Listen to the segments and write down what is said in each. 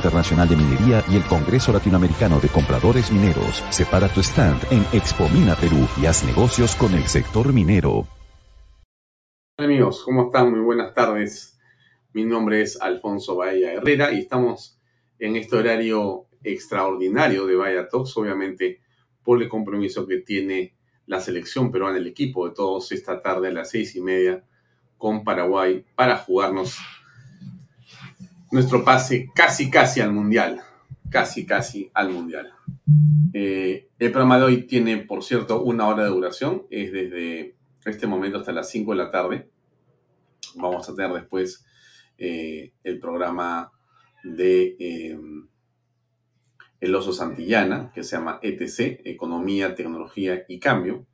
Internacional de Minería y el Congreso Latinoamericano de Compradores Mineros. Separa tu stand en Expo Mina Perú y haz negocios con el sector minero. Amigos, ¿cómo están? Muy buenas tardes. Mi nombre es Alfonso Bahía Herrera y estamos en este horario extraordinario de Bahía Talks, obviamente por el compromiso que tiene la selección peruana, el equipo de todos esta tarde a las seis y media con Paraguay para jugarnos nuestro pase casi, casi al Mundial. Casi, casi al Mundial. Eh, el programa de hoy tiene, por cierto, una hora de duración. Es desde este momento hasta las 5 de la tarde. Vamos a tener después eh, el programa de eh, El Oso Santillana, que se llama ETC, Economía, Tecnología y Cambio.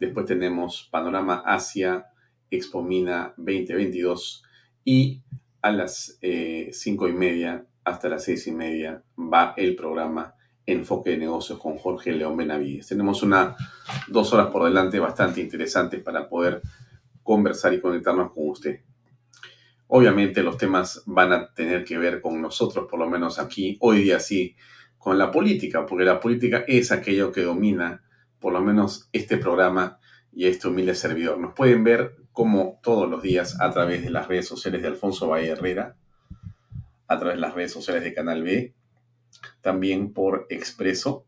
Después tenemos Panorama Asia, Expomina 2022 y a las eh, cinco y media hasta las seis y media va el programa Enfoque de Negocios con Jorge León Benavides. Tenemos dos horas por delante bastante interesantes para poder conversar y conectarnos con usted. Obviamente los temas van a tener que ver con nosotros, por lo menos aquí, hoy día sí, con la política, porque la política es aquello que domina, por lo menos este programa y este humilde servidor. Nos pueden ver como todos los días a través de las redes sociales de Alfonso Valle Herrera, a través de las redes sociales de Canal B, también por Expreso,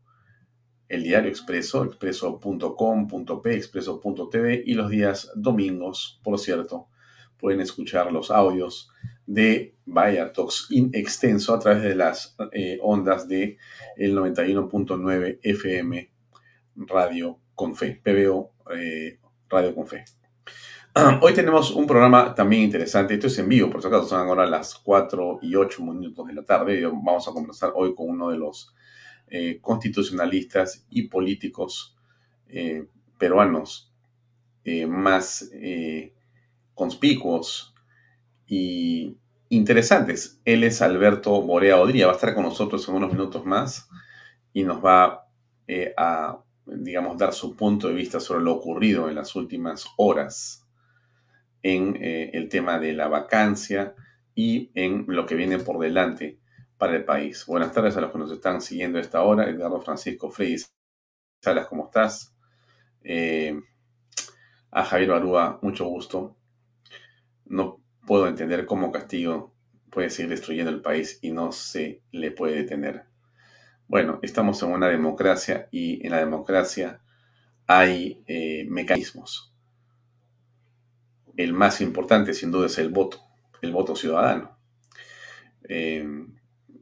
el diario Expreso, expreso.com.p, expreso.tv y los días domingos, por cierto, pueden escuchar los audios de Vaya Talks in extenso a través de las eh, ondas de el 91.9 FM Radio Confe, PBO eh, Radio Confe. Hoy tenemos un programa también interesante. Esto es en vivo, por si acaso son ahora las 4 y 8 minutos de la tarde. Vamos a conversar hoy con uno de los eh, constitucionalistas y políticos eh, peruanos eh, más conspicuos y interesantes. Él es Alberto Borea Odría. Va a estar con nosotros en unos minutos más y nos va a, digamos, dar su punto de vista sobre lo ocurrido en las últimas horas en eh, el tema de la vacancia y en lo que viene por delante para el país. Buenas tardes a los que nos están siguiendo a esta hora. Edgardo Francisco Freis Salas, ¿cómo estás? Eh, a Javier Barúa, mucho gusto. No puedo entender cómo Castillo puede seguir destruyendo el país y no se le puede detener. Bueno, estamos en una democracia y en la democracia hay eh, mecanismos el más importante sin duda es el voto, el voto ciudadano. Eh,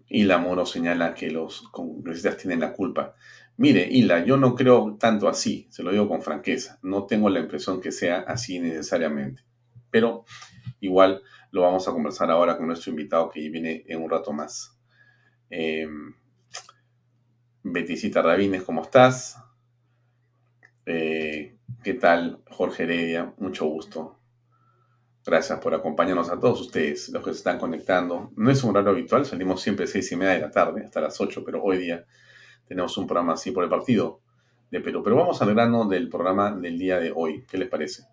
y la Moro señala que los congresistas tienen la culpa. Mire, Hila, yo no creo tanto así, se lo digo con franqueza. No tengo la impresión que sea así necesariamente. Pero igual lo vamos a conversar ahora con nuestro invitado que viene en un rato más. Eh, Beticita Rabines, ¿cómo estás? Eh, ¿Qué tal, Jorge Heredia? Mucho gusto. Gracias por acompañarnos a todos ustedes, los que se están conectando. No es un horario habitual, salimos siempre a seis y media de la tarde, hasta las 8, pero hoy día tenemos un programa así por el partido de Perú. Pero vamos al grano del programa del día de hoy. ¿Qué les parece?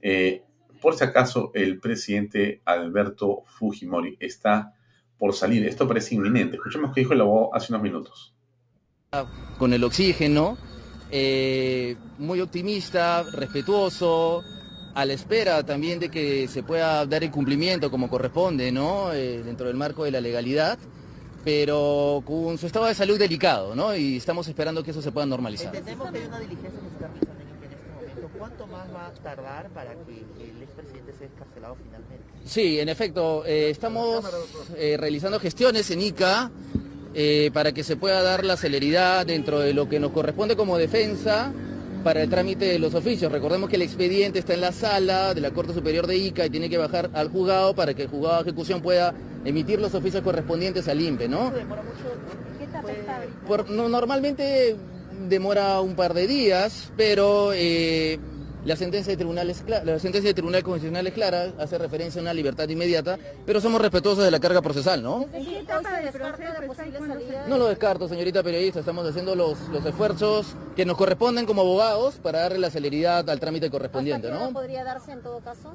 Eh, por si acaso, el presidente Alberto Fujimori está por salir. Esto parece inminente. Escuchemos qué dijo el abogado hace unos minutos. Con el oxígeno, eh, muy optimista, respetuoso, a la espera también de que se pueda dar el cumplimiento como corresponde, ¿no? Eh, dentro del marco de la legalidad, pero con su estado de salud delicado, ¿no? Y estamos esperando que eso se pueda normalizar. Entendemos que hay una diligencia que se está realizando en este momento. ¿Cuánto más va a tardar para que el expresidente sea escarcelado finalmente? Sí, en efecto, eh, estamos eh, realizando gestiones en ICA para que se pueda dar la celeridad dentro de lo que nos corresponde como defensa para el trámite de los oficios. Recordemos que el expediente está en la sala de la Corte Superior de Ica y tiene que bajar al juzgado para que el juzgado de ejecución pueda emitir los oficios correspondientes al INPE, ¿no? Por- no, normalmente demora un par de días, pero eh, la sentencia de tribunal es clara, la sentencia de tribunal constitucional es clara, hace referencia a una libertad inmediata, pero somos respetuosos de la carga procesal, ¿no? No lo descarto, señorita periodista, estamos haciendo los, los esfuerzos que nos corresponden como abogados para darle la celeridad al trámite correspondiente, ¿Hasta qué hora ¿no? podría darse en todo caso?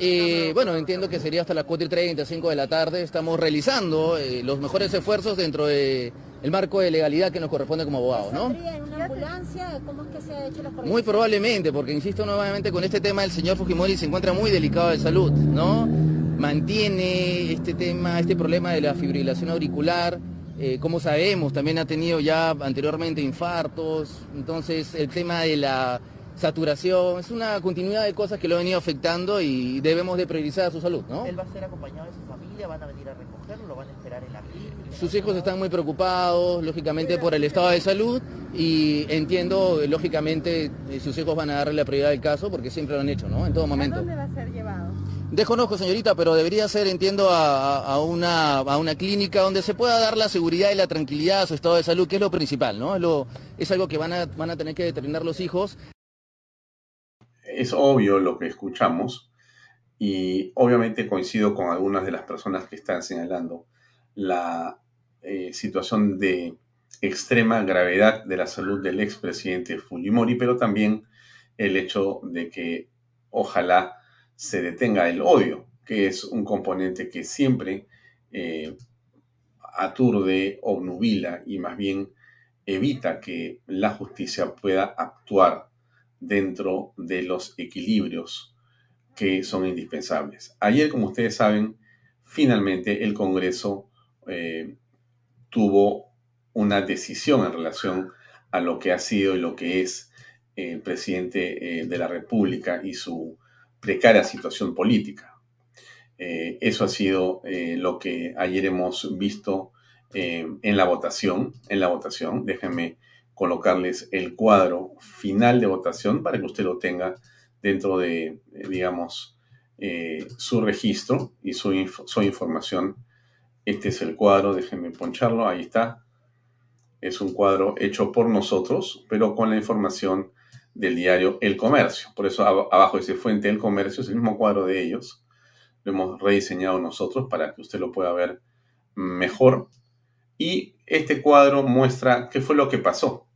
Eh, bueno, entiendo que sería hasta las 4 y 30, 5 de la tarde. Estamos realizando eh, los mejores esfuerzos dentro del marco de legalidad que nos corresponde como abogados, ¿no? ¿Saldría en una ambulancia? ¿Cómo es que se ha hecho la Muy probablemente, porque insisto nuevamente con este tema, el señor Fujimori se encuentra muy delicado de salud, ¿no? Mantiene este tema, este problema de la fibrilación auricular. eh, como sabemos, también ha tenido ya anteriormente infartos. Entonces, el tema de la saturación es una continuidad de cosas que lo han venido afectando y debemos de priorizar su salud, ¿no? ¿Él va a ser acompañado de su familia? ¿Van a venir a recogerlo? ¿Lo van a esperar en la clínica? Sus hijos están muy preocupados, lógicamente, por el estado de salud y entiendo, lógicamente, eh, sus hijos van a darle la prioridad del caso porque siempre lo han hecho, ¿no? En todo momento. ¿A dónde va a ser llevado? Desconozco, señorita, pero debería ser, entiendo, a, a una, a una clínica donde se pueda dar la seguridad y la tranquilidad a su estado de salud, que es lo principal, ¿no? Es, lo, es algo que van a, van a tener que determinar los hijos. Es obvio lo que escuchamos y obviamente coincido con algunas de las personas que están señalando la eh, situación de extrema gravedad de la salud del expresidente Fujimori, pero también el hecho de que ojalá se detenga el odio, que es un componente que siempre eh, aturde, obnubila y más bien evita que la justicia pueda actuar dentro de los equilibrios que son indispensables. Ayer, como ustedes saben, finalmente el Congreso eh, tuvo una decisión en relación a lo que ha sido y lo que es el presidente eh, de la República y su precaria situación política. Eh, eso ha sido eh, lo que ayer hemos visto eh, en la votación. En la votación, déjenme colocarles el cuadro final de votación para que usted lo tenga dentro de, eh, digamos, eh, su registro y su, inf- su información. Este es el cuadro, déjenme poncharlo, ahí está. Es un cuadro hecho por nosotros, pero con la información del diario El Comercio. Por eso ab- abajo dice Fuente El Comercio, es el mismo cuadro de ellos. Lo hemos rediseñado nosotros para que usted lo pueda ver mejor. Y este cuadro muestra qué fue lo que pasó.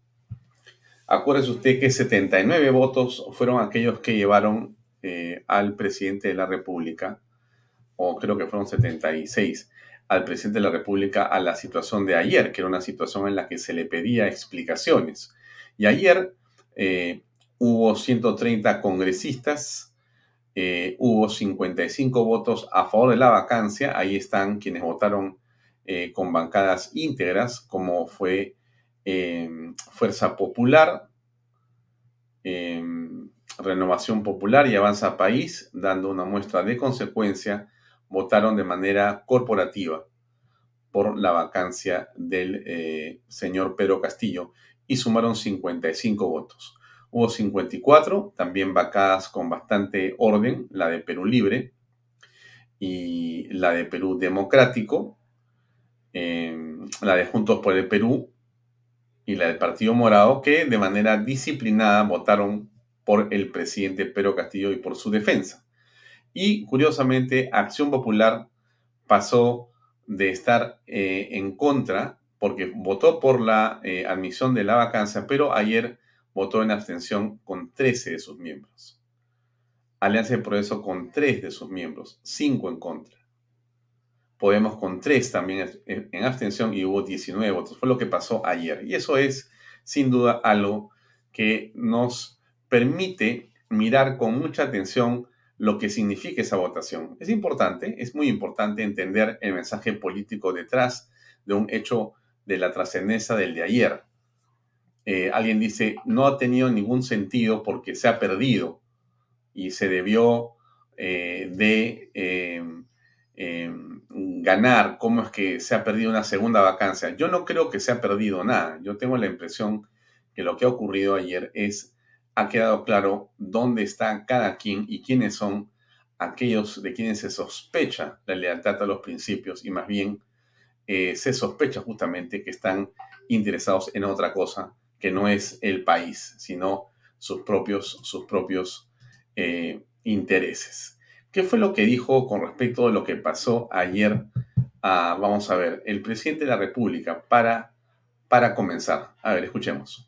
Acuérdese usted que 79 votos fueron aquellos que llevaron eh, al presidente de la República, o creo que fueron 76, al presidente de la República a la situación de ayer, que era una situación en la que se le pedía explicaciones. Y ayer eh, hubo 130 congresistas, eh, hubo 55 votos a favor de la vacancia, ahí están quienes votaron con bancadas íntegras, como fue eh, Fuerza Popular, eh, Renovación Popular y Avanza País, dando una muestra de consecuencia, votaron de manera corporativa por la vacancia del eh, señor Pedro Castillo y sumaron 55 votos. Hubo 54, también vacadas con bastante orden, la de Perú Libre y la de Perú Democrático, em, la de Juntos por el Perú y la del Partido Morado, que de manera disciplinada votaron por el presidente Pedro Castillo y por su defensa. Y curiosamente, Acción Popular pasó de estar eh, en contra, porque votó por la eh, admisión de la vacancia, pero ayer votó en abstención con 13 de sus miembros. Alianza de Progreso con 3 de sus miembros, 5 en contra. Podemos con 3 también en abstención y hubo 19 votos. Fue lo que pasó ayer. Y eso es, sin duda, algo que nos permite mirar con mucha atención lo que significa esa votación. Es importante, es muy importante entender el mensaje político detrás de un hecho de la trascendencia del de ayer. Eh, alguien dice, no ha tenido ningún sentido porque se ha perdido y se debió eh, de em, ganar, cómo es que se ha perdido una segunda vacancia. Yo no creo que se ha perdido nada. Yo tengo la impresión que lo que ha ocurrido ayer es, ha quedado claro dónde está cada quien y quiénes son aquellos de quienes se sospecha la lealtad a los principios y más bien eh, se sospecha justamente que están interesados en otra cosa que no es el país, sino sus propios, sus propios eh, intereses. ¿Qué fue lo que dijo con respecto a lo que pasó ayer? vamos a ver, el presidente de la República para, para comenzar. A ver, escuchemos.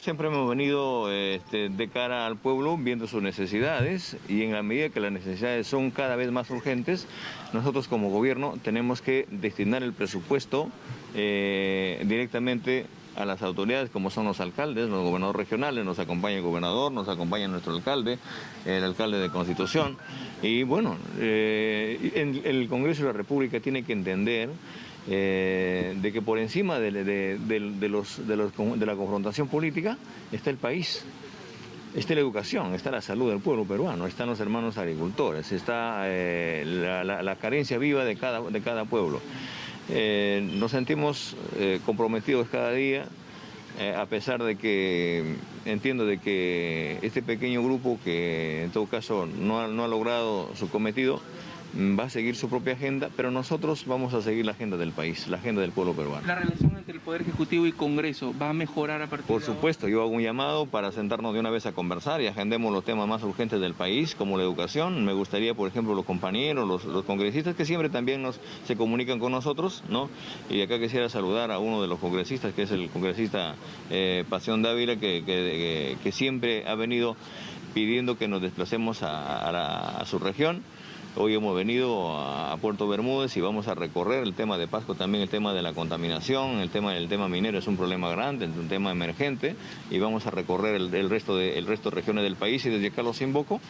Siempre hemos venido este, de cara al pueblo viendo sus necesidades y en la medida que las necesidades son cada vez más urgentes, nosotros como gobierno tenemos que destinar el presupuesto eh, directamente a las autoridades como son los alcaldes, los gobernadores regionales, nos acompaña el gobernador, nos acompaña nuestro alcalde, el alcalde de Constitución. Y bueno, eh, el Congreso de la República tiene que entender eh, de que por encima de, la confrontación política está el país. Está la educación, está la salud del pueblo peruano, están los hermanos agricultores, está eh, la, carencia viva de cada pueblo. Eh, nos sentimos eh, comprometidos cada día, eh, a pesar de que entiendo de que este pequeño grupo que en todo caso no ha logrado su cometido, va a seguir su propia agenda, pero nosotros vamos a seguir la agenda del país, la agenda del pueblo peruano. ¿La relación entre el Poder Ejecutivo y Congreso va a mejorar a partir Por supuesto, yo hago un llamado para sentarnos de una vez a conversar y agendemos los temas más urgentes del país, como la educación. Me gustaría, por ejemplo, los compañeros, los, congresistas que siempre también nos, se comunican con nosotros, ¿no? Y acá quisiera saludar a uno de los congresistas, que es el congresista eh, Pasión Dávila, que, que, siempre ha venido pidiendo que nos desplacemos a su región Hoy hemos venido a Puerto Bermúdez y vamos a recorrer el tema de Pasco, también el tema de la contaminación, el tema del tema minero es un problema grande, es un tema emergente y vamos a recorrer el, resto de resto de regiones del país y desde acá los invoco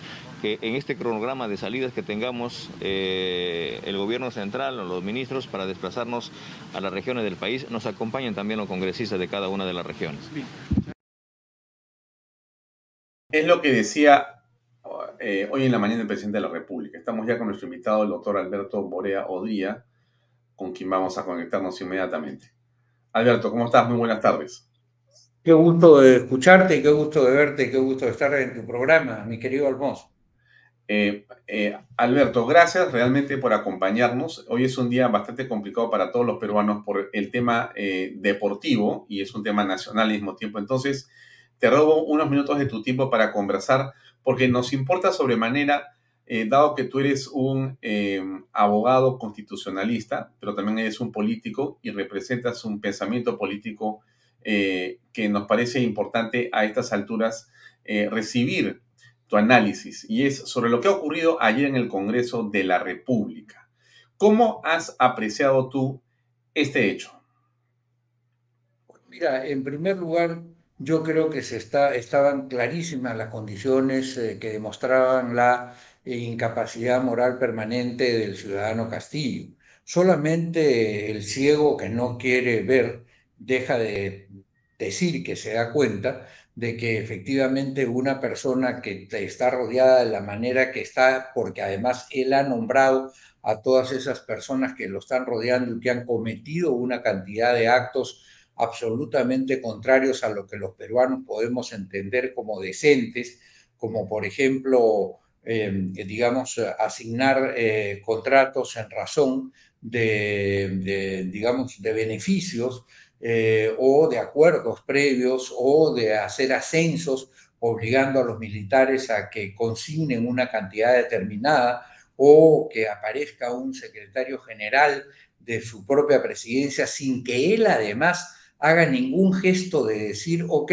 que en este cronograma de salidas que tengamos eh, el gobierno central o los ministros para desplazarnos a las regiones del país nos acompañen también los congresistas de cada una de las regiones. Es lo que decía eh, hoy en la mañana el presidente de la República. Estamos ya con nuestro invitado, el doctor Alberto Borea Odría, con quien vamos a conectarnos inmediatamente. Alberto, ¿cómo estás? Muy buenas tardes. Qué gusto de escucharte, qué gusto de verte, qué gusto de estar en tu programa, mi querido Alfonso. Eh, eh, Alberto, gracias realmente por acompañarnos. Hoy es un día bastante complicado para todos los peruanos por el tema deportivo y es un tema nacional al mismo tiempo. Entonces, te robo unos minutos de tu tiempo para conversar porque nos importa sobremanera, eh, dado que tú eres un em, abogado constitucionalista, pero también eres un político y representas un pensamiento político eh, que nos parece importante a estas alturas eh, recibir tu análisis, y es sobre lo que ha ocurrido ayer en el Congreso de la República. ¿Cómo has apreciado tú este hecho? Mira, en primer lugar, yo creo que se está, estaban clarísimas las condiciones eh, que demostraban la incapacidad moral permanente del ciudadano Castillo. Solamente el ciego que no quiere ver deja de decir que se da cuenta de que efectivamente una persona que está rodeada de la manera que está, porque además él ha nombrado a todas esas personas que lo están rodeando y que han cometido una cantidad de actos absolutamente contrarios a lo que los peruanos podemos entender como decentes, como por ejemplo, eh, digamos, asignar eh, contratos en razón de, digamos, de beneficios eh, o de acuerdos previos o de hacer ascensos obligando a los militares a que consignen una cantidad determinada o que aparezca un secretario general de su propia presidencia sin que él además haga ningún gesto de decir, ok,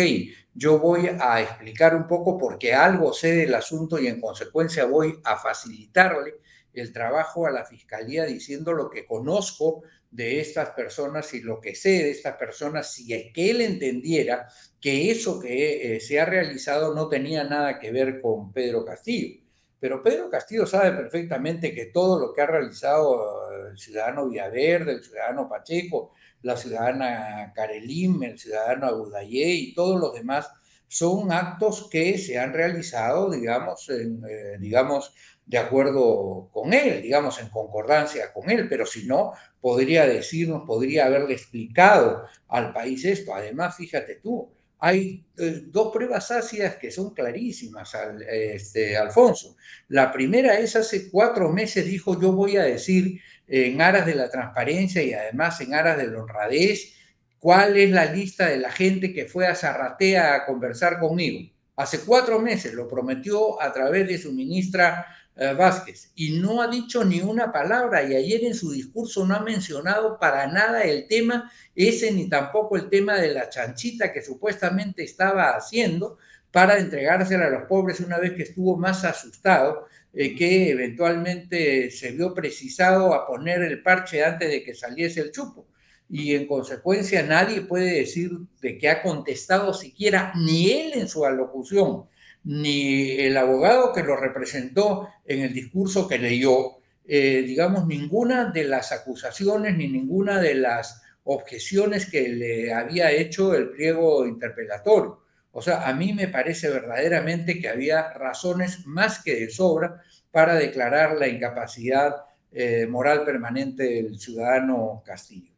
yo voy a explicar un poco porque algo sé del asunto y en consecuencia voy a facilitarle el trabajo a la fiscalía diciendo lo que conozco de estas personas y lo que sé de estas personas, si es que él entendiera que eso que eh, se ha realizado no tenía nada que ver con Pedro Castillo. Pero Pedro Castillo sabe perfectamente que todo lo que ha realizado eh, el ciudadano Villaverde, el ciudadano Pacheco, la ciudadana Carelim, el ciudadano Agudayé y todos los demás son actos que se han realizado, digamos, eh, digamos, de acuerdo con él, digamos, en concordancia con él, pero si no, podría decirnos, podría haberle explicado al país esto. Además, fíjate tú, hay eh, dos pruebas ácidas que son clarísimas, este, Alfonso. La primera es hace cuatro meses dijo yo voy a decir en aras de la transparencia y además en aras de la honradez cuál es la lista de la gente que fue a Zarratea a conversar conmigo. Hace cuatro meses lo prometió a través de su ministra Vázquez y no ha dicho ni una palabra y ayer en su discurso no ha mencionado para nada el tema ese ni tampoco el tema de la chanchita que supuestamente estaba haciendo para entregársela a los pobres una vez que estuvo más asustado eh, que eventualmente se vio precisado a poner el parche antes de que saliese el chupo. Y en consecuencia nadie puede decir de que ha contestado siquiera ni él en su alocución ni el abogado que lo representó en el discurso que leyó, eh, digamos, ninguna de las acusaciones ni ninguna de las objeciones que le había hecho el pliego interpelatorio. O sea, a mí me parece verdaderamente que había razones más que de sobra para declarar la incapacidad eh, moral permanente del ciudadano Castillo.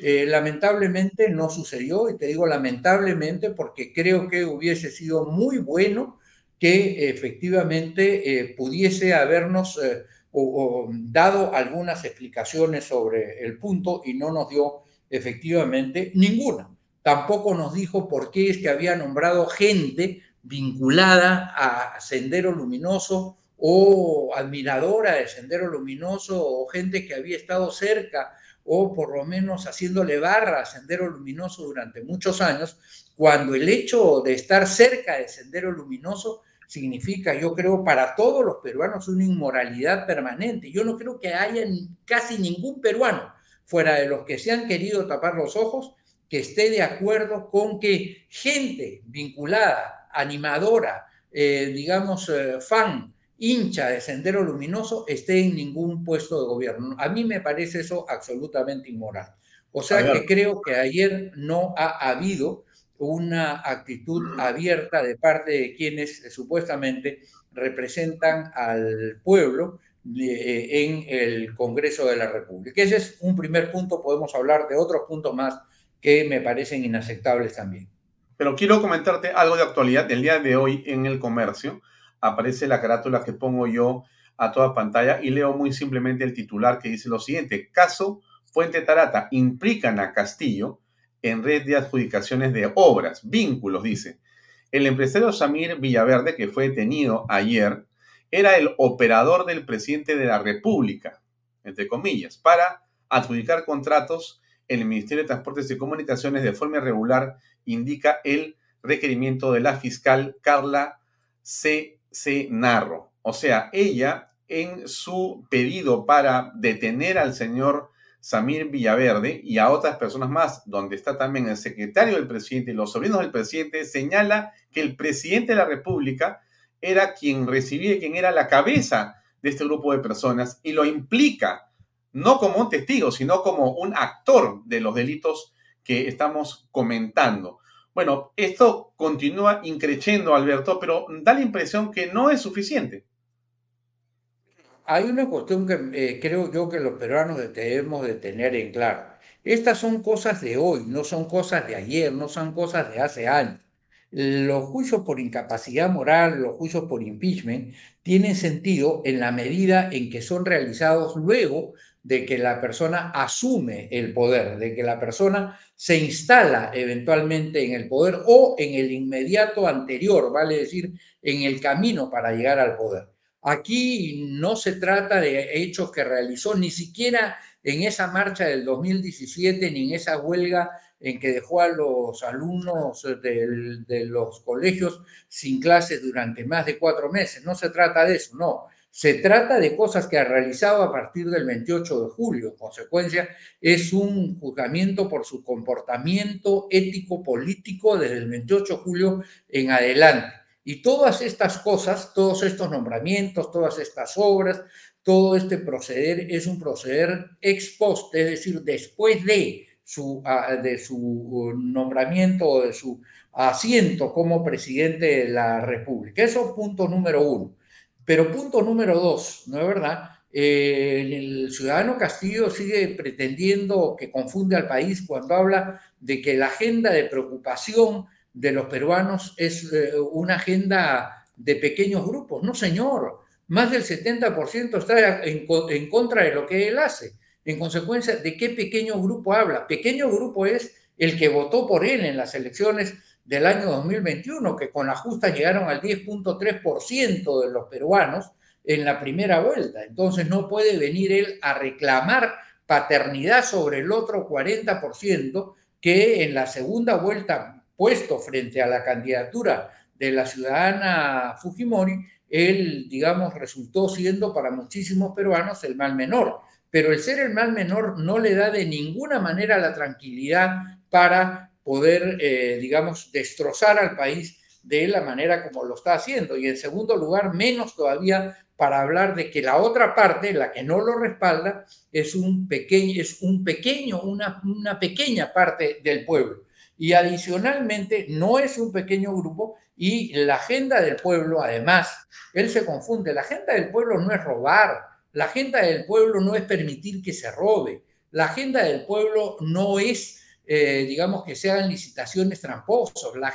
Eh, lamentablemente no sucedió, y te digo lamentablemente porque creo que hubiese sido muy bueno que efectivamente eh, pudiese habernos eh, dado algunas explicaciones sobre el punto y no nos dio efectivamente ninguna. Tampoco nos dijo por qué es que había nombrado gente vinculada a Sendero Luminoso o admiradora de Sendero Luminoso o gente que había estado cerca o por lo menos haciéndole barra a Sendero Luminoso durante muchos años, cuando el hecho de estar cerca de Sendero Luminoso significa, yo creo, para todos los peruanos una inmoralidad permanente. Yo no creo que haya casi ningún peruano, fuera de los que se han querido tapar los ojos, que esté de acuerdo con que gente vinculada, animadora, eh, digamos, eh, fan, hincha de Sendero Luminoso, esté en ningún puesto de gobierno. A mí me parece eso absolutamente inmoral. O sea que creo que ayer no ha habido una actitud abierta de parte de quienes eh, supuestamente representan al pueblo eh, en el Congreso de la República. Ese es un primer punto, podemos hablar de otros puntos más que me parecen inaceptables también. Pero quiero comentarte algo de actualidad del día de hoy en el comercio. Aparece la carátula que pongo yo a toda pantalla y leo muy simplemente el titular que dice lo siguiente. Caso Fuente Tarata implican a Castillo en red de adjudicaciones de obras, vínculos, dice. El empresario Samir Villaverde, que fue detenido ayer, era el operador del presidente de la República, entre comillas, para adjudicar contratos en el Ministerio de Transportes y Comunicaciones de forma irregular, indica el requerimiento de la fiscal Carla C. C. Narro. O sea, ella en su pedido para detener al señor Samir Villaverde y a otras personas más, donde está también el secretario del presidente y los sobrinos del presidente, señala que el presidente de la República era quien recibía, quien era la cabeza de este grupo de personas y lo implica no como un testigo, sino como un actor de los delitos que estamos comentando. Bueno, esto continúa increciendo, Alberto, pero da la impresión que no es suficiente. Hay una cuestión que eh, creo yo que los peruanos debemos de tener en claro. Estas son cosas de hoy, no son cosas de ayer, no son cosas de hace años. Los juicios por incapacidad moral, los juicios por impeachment, tienen sentido en la medida en que son realizados luego de que la persona asume el poder, de que la persona se instala eventualmente en el poder o en el inmediato anterior, vale decir, en el camino para llegar al poder. Aquí no se trata de hechos que realizó ni siquiera en esa marcha del 2017 ni en esa huelga en que dejó a los alumnos de, los colegios sin clases durante más de cuatro meses. No se trata de eso, no. Se trata de cosas que ha realizado a partir del 28 de julio. En consecuencia, es un juzgamiento por su comportamiento ético-político desde el 28 de julio en adelante. Y todas estas cosas, todos estos nombramientos, todas estas obras, todo este proceder es un proceder ex post, es decir, después de su, ah, de su nombramiento o de su asiento como presidente de la República. Eso es punto número uno. Pero punto número dos, ¿no es verdad? Eh, el ciudadano Castillo sigue pretendiendo que confunde al país cuando habla de que la agenda de preocupación de los peruanos es eh, una agenda de pequeños grupos. No, señor, más del 70% está en, en contra de lo que él hace. En consecuencia, ¿de qué pequeño grupo habla? Pequeño grupo es el que votó por él en las elecciones del año 2021, que con la justa llegaron al 10.3% de los peruanos en la primera vuelta. Entonces no puede venir él a reclamar paternidad sobre el otro 40% que en la segunda vuelta, puesto frente a la candidatura de la ciudadana Fujimori, él, digamos, resultó siendo para muchísimos peruanos el mal menor pero el ser el mal menor no le da de ninguna manera la tranquilidad para poder, eh, digamos, destrozar al país de la manera como lo está haciendo. Y en segundo lugar, menos todavía para hablar de que la otra parte, la que no lo respalda, es un pequeño, es un pequeño una, una pequeña parte del pueblo. Y adicionalmente, no es un pequeño grupo y la agenda del pueblo, además, él se confunde, la agenda del pueblo no es robar, la agenda del pueblo no es permitir que se robe. La agenda del pueblo no es, eh, digamos, que se hagan licitaciones tramposas. La,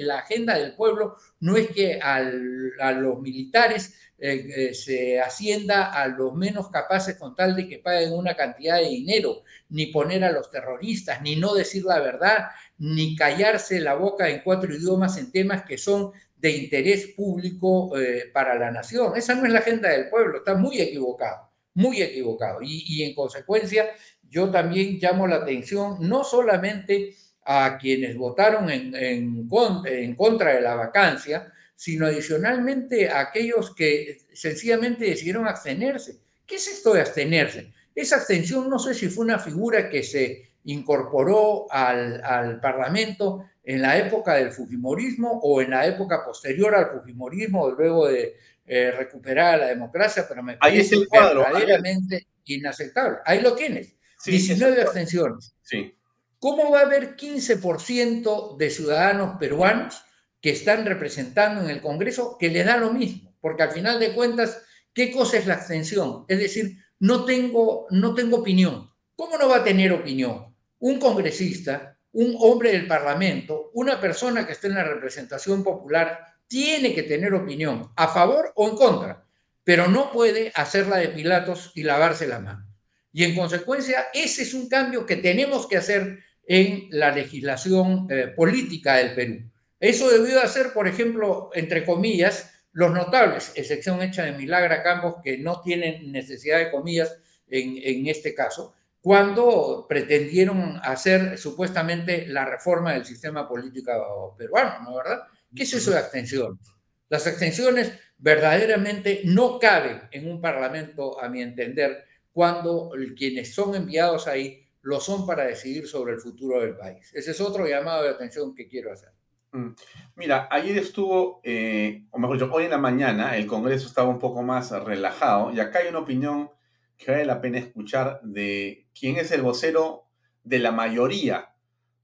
la agenda del pueblo no es que a los militares eh, eh, se ascienda a los menos capaces con tal de que paguen una cantidad de dinero, ni poner a los terroristas, ni no decir la verdad, ni callarse la boca en cuatro idiomas en temas que son de interés público eh, para la nación. Esa no es la agenda del pueblo, está muy equivocado, muy equivocado. Y, en consecuencia, yo también llamo la atención no solamente a quienes votaron en contra de la vacancia, sino adicionalmente a aquellos que sencillamente decidieron abstenerse. ¿Qué es esto de abstenerse? Esa abstención no sé si fue una figura que se incorporó al, al Parlamento en la época del Fujimorismo o en la época posterior al Fujimorismo, luego de eh, recuperar la democracia, pero me parece ahí es el cuadro, verdaderamente inaceptable. Ahí lo tienes, 19 abstenciones. Sí. ¿Cómo va a haber 15% de ciudadanos peruanos que están representando en el Congreso que le da lo mismo? Porque al final de cuentas, ¿qué cosa es la abstención? Es decir, no tengo, no tengo opinión. ¿Cómo no va a tener opinión? Un congresista un hombre del Parlamento, una persona que esté en la representación popular, tiene que tener opinión a favor o en contra, pero no puede hacerla de Pilatos y lavarse la mano. Y en consecuencia, ese es un cambio que tenemos que hacer en la legislación eh, política del Perú. Eso debió hacer, por ejemplo, entre comillas, los notables, excepción hecha de Milagra Campos, que no tienen necesidad de comillas en, este caso, cuando pretendieron hacer supuestamente la reforma del sistema político peruano, ¿no verdad? ¿Qué es eso de abstención? Las abstenciones verdaderamente no caben en un parlamento, a mi entender, cuando quienes son enviados ahí lo son para decidir sobre el futuro del país. Ese es otro llamado de atención que quiero hacer. Mm. Mira, ayer estuvo, eh, o mejor dicho, hoy en la mañana el Congreso estaba un poco más relajado y acá hay una opinión que vale la pena escuchar de quién es el vocero de la mayoría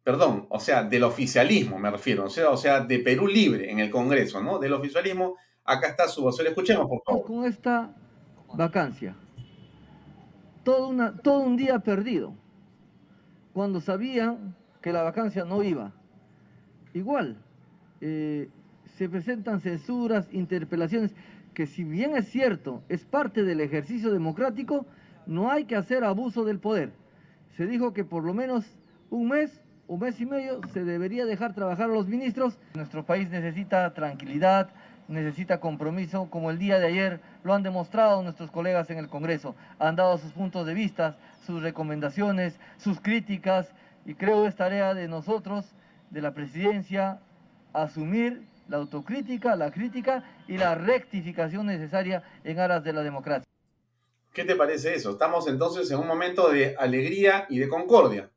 perdón, o sea, del oficialismo me refiero, o sea, o sea, de Perú Libre en el Congreso, ¿no? Del oficialismo, acá está su vocero, escuchemos por favor. Con esta vacancia, todo, un día perdido, cuando sabían que la vacancia no iba. Igual, eh, se presentan censuras, interpelaciones, que si bien es cierto, es parte del ejercicio democrático, no hay que hacer abuso del poder. Se dijo que por lo menos un mes, un mes y medio, se debería dejar trabajar a los ministros. Nuestro país necesita tranquilidad, necesita compromiso, como el día de ayer lo han demostrado nuestros colegas en el Congreso. Han dado sus puntos de vista, sus recomendaciones, sus críticas, y creo es tarea de nosotros, de la presidencia, asumir la autocrítica, la crítica y la rectificación necesaria en aras de la democracia. ¿Qué te parece eso? Estamos entonces en un momento de alegría y de concordia.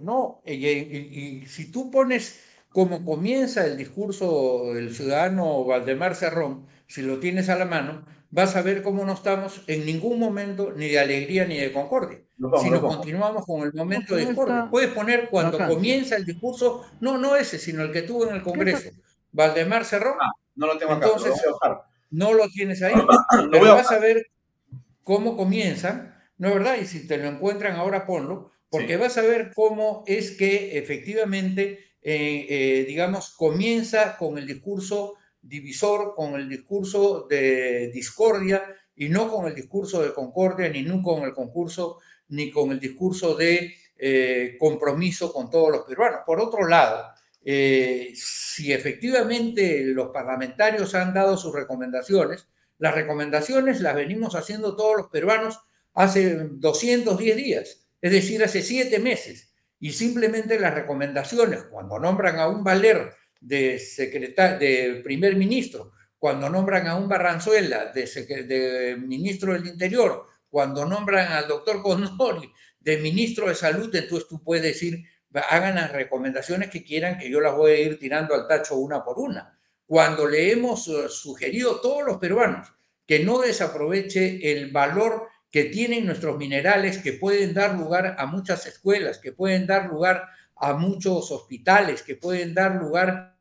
No, y, si tú pones como comienza el discurso del ciudadano Valdemar Cerrón, si lo tienes a la mano, vas a ver cómo no estamos en ningún momento ni de alegría ni de concordia, si no continuamos con el momento de discordia. Puedes poner cuando comienza el discurso, no, no ese, sino el que tuvo en el Congreso, Valdemar Cerrón. Ah, no lo tengo acá, Entonces, no lo tienes ahí, pero vas a ver cómo comienza, ¿no es verdad? Y si te lo encuentran ahora, ponlo, porque vas a ver cómo es que efectivamente, eh, eh, digamos, comienza con el discurso divisor, con el discurso de discordia y no con el discurso de concordia, ni no con el concurso, ni con el discurso de eh, compromiso con todos los peruanos. Por otro lado, eh, si efectivamente los parlamentarios han dado sus recomendaciones, las recomendaciones las venimos haciendo todos los peruanos hace 210 días, es decir, hace siete meses. Y simplemente las recomendaciones, cuando nombran a un Valer de, de primer ministro, cuando nombran a un Barranzuela de, de ministro del Interior, cuando nombran al doctor Condori de ministro de Salud, entonces tú puedes decir, hagan las recomendaciones que quieran, que yo las voy a ir tirando al tacho una por una. Cuando le hemos eh, sugerido a todos los peruanos que no desaproveche el valor que tienen nuestros minerales, que pueden dar lugar a muchas escuelas, que pueden dar lugar a muchos hospitales, que pueden dar lugar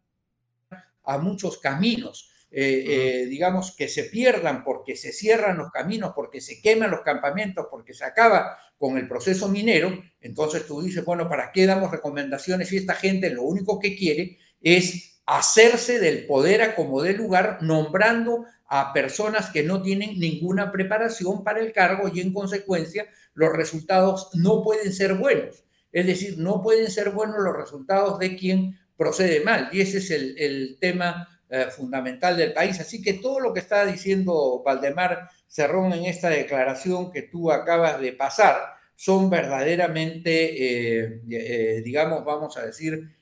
a muchos caminos. Eh, eh, digamos, que se pierdan porque se cierran los caminos, porque se queman los campamentos, porque se acaba con el proceso minero, entonces tú dices, bueno, ¿para qué damos recomendaciones si esta gente lo único que quiere es hacerse del poder a como de lugar, nombrando a personas que no tienen ninguna preparación para el cargo y en consecuencia los resultados no pueden ser buenos. Es decir, no pueden ser buenos los resultados de quien procede mal. Y ese es el, tema eh, fundamental del país. Así que todo lo que está diciendo Valdemar Cerrón en esta declaración que tú acabas de pasar son verdaderamente, eh, eh, digamos, vamos a decir,